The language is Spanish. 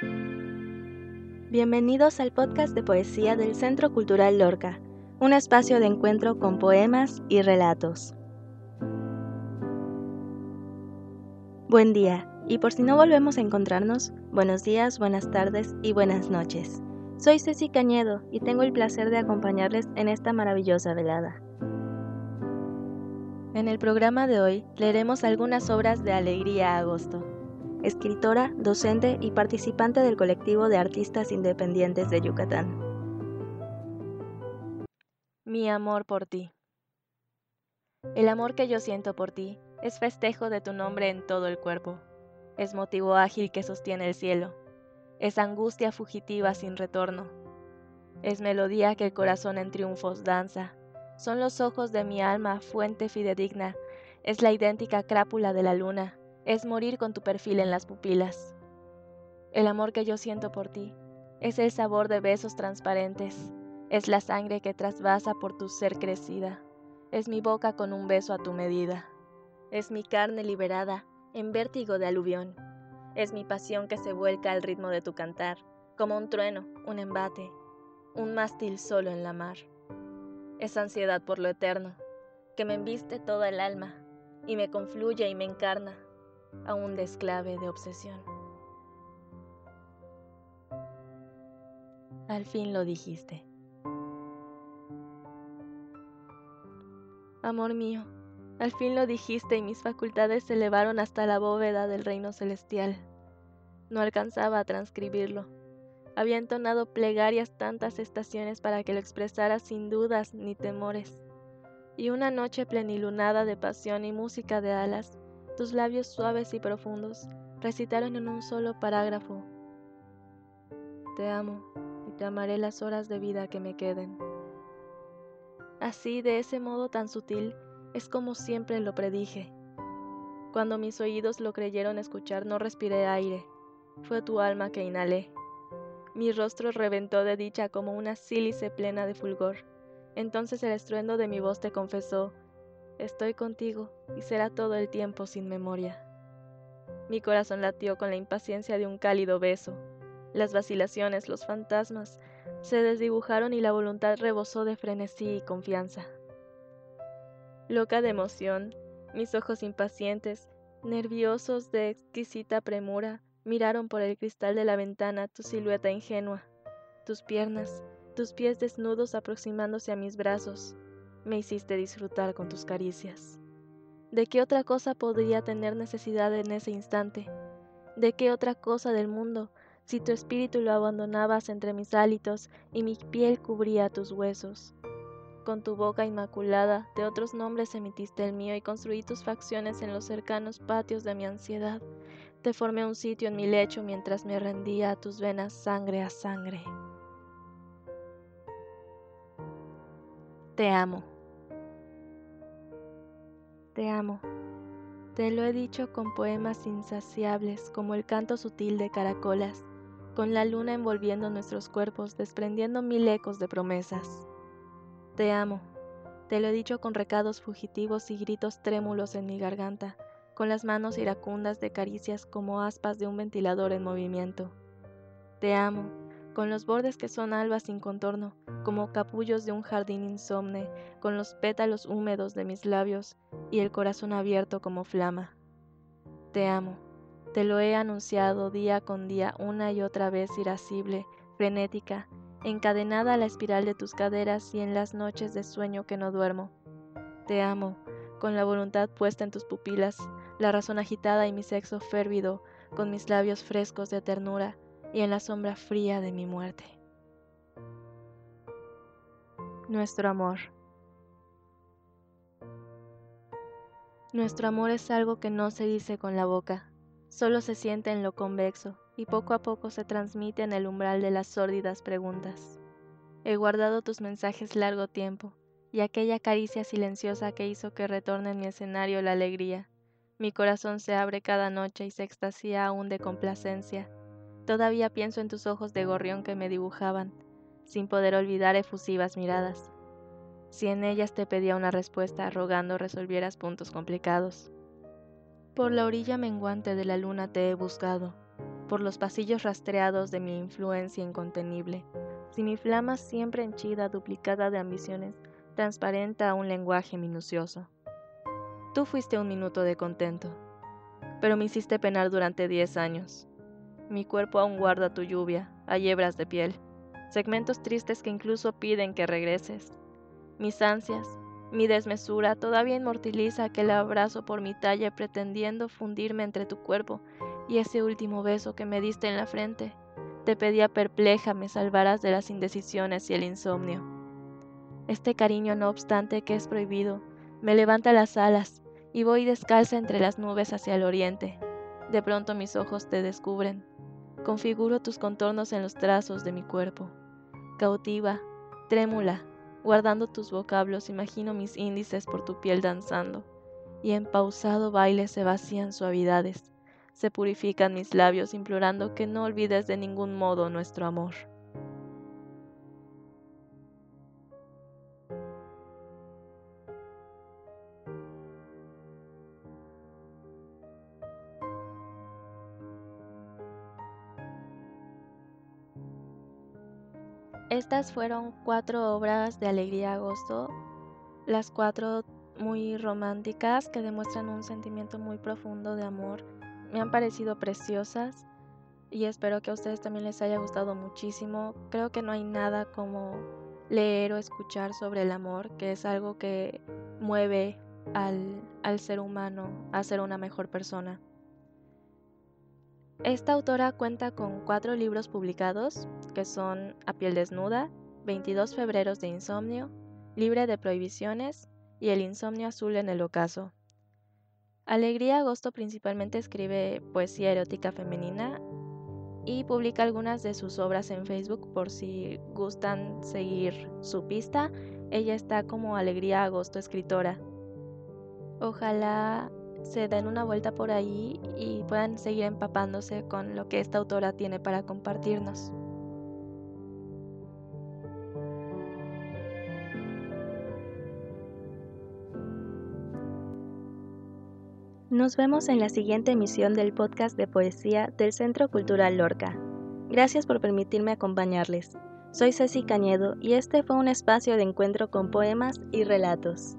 Bienvenidos al podcast de poesía del Centro Cultural Lorca, un espacio de encuentro con poemas y relatos. Buen día, y por si no volvemos a encontrarnos, buenos días, buenas tardes y buenas noches. Soy Ceci Cañedo y tengo el placer de acompañarles en esta maravillosa velada. En el programa de hoy leeremos algunas obras de Alegría Agosto, escritora, docente y participante del colectivo de artistas independientes de Yucatán. Mi amor por ti. El amor que yo siento por ti es festejo de tu nombre en todo el cuerpo, es motivo ágil que sostiene el cielo, es angustia fugitiva sin retorno, es melodía que el corazón en triunfos danza, son los ojos de mi alma, fuente fidedigna. Es la idéntica crápula de la luna. Es morir con tu perfil en las pupilas. El amor que yo siento por ti es el sabor de besos transparentes. Es la sangre que trasvasa por tu ser crecida. Es mi boca con un beso a tu medida. Es mi carne liberada en vértigo de aluvión. Es mi pasión que se vuelca al ritmo de tu cantar, como un trueno, un embate, un mástil solo en la mar esa ansiedad por lo eterno, que me embiste toda el alma y me confluye y me encarna a un desclave de obsesión. Al fin lo dijiste. Amor mío, al fin lo dijiste y mis facultades se elevaron hasta la bóveda del reino celestial. No alcanzaba a transcribirlo había entonado plegarias tantas estaciones para que lo expresara sin dudas ni temores. Y una noche plenilunada de pasión y música de alas, tus labios suaves y profundos recitaron en un solo parágrafo. Te amo y te amaré las horas de vida que me queden. Así, de ese modo tan sutil, es como siempre lo predije. Cuando mis oídos lo creyeron escuchar, no respiré aire, fue tu alma que inhalé. Mi rostro reventó de dicha como una sílice plena de fulgor. Entonces el estruendo de mi voz te confesó, estoy contigo y será todo el tiempo sin memoria. Mi corazón latió con la impaciencia de un cálido beso. Las vacilaciones, los fantasmas, se desdibujaron y la voluntad rebosó de frenesí y confianza. Loca de emoción, mis ojos impacientes, nerviosos de exquisita premura, miraron por el cristal de la ventana tu silueta ingenua, tus piernas, tus pies desnudos aproximándose a mis brazos. Me hiciste disfrutar con tus caricias. ¿De qué otra cosa podría tener necesidad en ese instante? ¿De qué otra cosa del mundo si tu espíritu lo abandonabas entre mis hálitos y mi piel cubría tus huesos? Con tu boca inmaculada de otros nombres emitiste el mío y construí tus facciones en los cercanos patios de mi ansiedad, te formé un sitio en mi lecho mientras me rendía a tus venas sangre a sangre. Te amo. Te amo. Te lo he dicho con poemas insaciables como el canto sutil de caracolas, con la luna envolviendo nuestros cuerpos, desprendiendo mil ecos de promesas. Te amo. Te lo he dicho con recados fugitivos y gritos trémulos en mi garganta, con las manos iracundas de caricias como aspas de un ventilador en movimiento. Te amo, con los bordes que son albas sin contorno, como capullos de un jardín insomne, con los pétalos húmedos de mis labios y el corazón abierto como flama. Te amo, te lo he anunciado día con día una y otra vez irascible, frenética, encadenada a la espiral de tus caderas y en las noches de sueño que no duermo. Te amo, con la voluntad puesta en tus pupilas, la razón agitada y mi sexo férvido, con mis labios frescos de ternura y en la sombra fría de mi muerte. Nuestro amor. Nuestro amor es algo que no se dice con la boca, solo se siente en lo convexo y poco a poco se transmite en el umbral de las sórdidas preguntas. He guardado tus mensajes largo tiempo y aquella caricia silenciosa que hizo que retorne en mi escenario la alegría mi corazón se abre cada noche y se extasía aún de complacencia. Todavía pienso en tus ojos de gorrión que me dibujaban, sin poder olvidar efusivas miradas. Si en ellas te pedía una respuesta rogando resolvieras puntos complicados. Por la orilla menguante de la luna te he buscado, por los pasillos rastreados de mi influencia incontenible, si mi flama siempre henchida, duplicada de ambiciones, transparenta un lenguaje minucioso. Tú fuiste un minuto de contento, pero me hiciste penar durante diez años. Mi cuerpo aún guarda tu lluvia, hay hebras de piel, segmentos tristes que incluso piden que regreses. Mis ansias, mi desmesura todavía inmortaliza aquel abrazo por mi talla pretendiendo fundirme entre tu cuerpo y ese último beso que me diste en la frente. Te pedía perpleja me salvaras de las indecisiones y el insomnio. Este cariño, no obstante que es prohibido, me levanta las alas y voy descalza entre las nubes hacia el oriente. De pronto mis ojos te descubren. Configuro tus contornos en los trazos de mi cuerpo. Cautiva, trémula, guardando tus vocablos, imagino mis índices por tu piel danzando, y en pausado baile se vacían suavidades, se purifican mis labios implorando que no olvides de ningún modo nuestro amor. Estas fueron cuatro obras de Alegría Agosto, las cuatro muy románticas que demuestran un sentimiento muy profundo de amor. Me han parecido preciosas y espero que a ustedes también les haya gustado muchísimo. Creo que no hay nada como leer o escuchar sobre el amor, que es algo que mueve al, al ser humano a ser una mejor persona. Esta autora cuenta con cuatro libros publicados, que son A piel desnuda, 22 febreros de insomnio, Libre de prohibiciones y El insomnio azul en el ocaso. Alegría Agosto principalmente escribe poesía erótica femenina y publica algunas de sus obras en Facebook por si gustan seguir su pista. Ella está como Alegría Agosto escritora. Ojalá se den una vuelta por ahí y puedan seguir empapándose con lo que esta autora tiene para compartirnos. Nos vemos en la siguiente emisión del podcast de poesía del Centro Cultural Lorca. Gracias por permitirme acompañarles. Soy Ceci Cañedo y este fue un espacio de encuentro con poemas y relatos.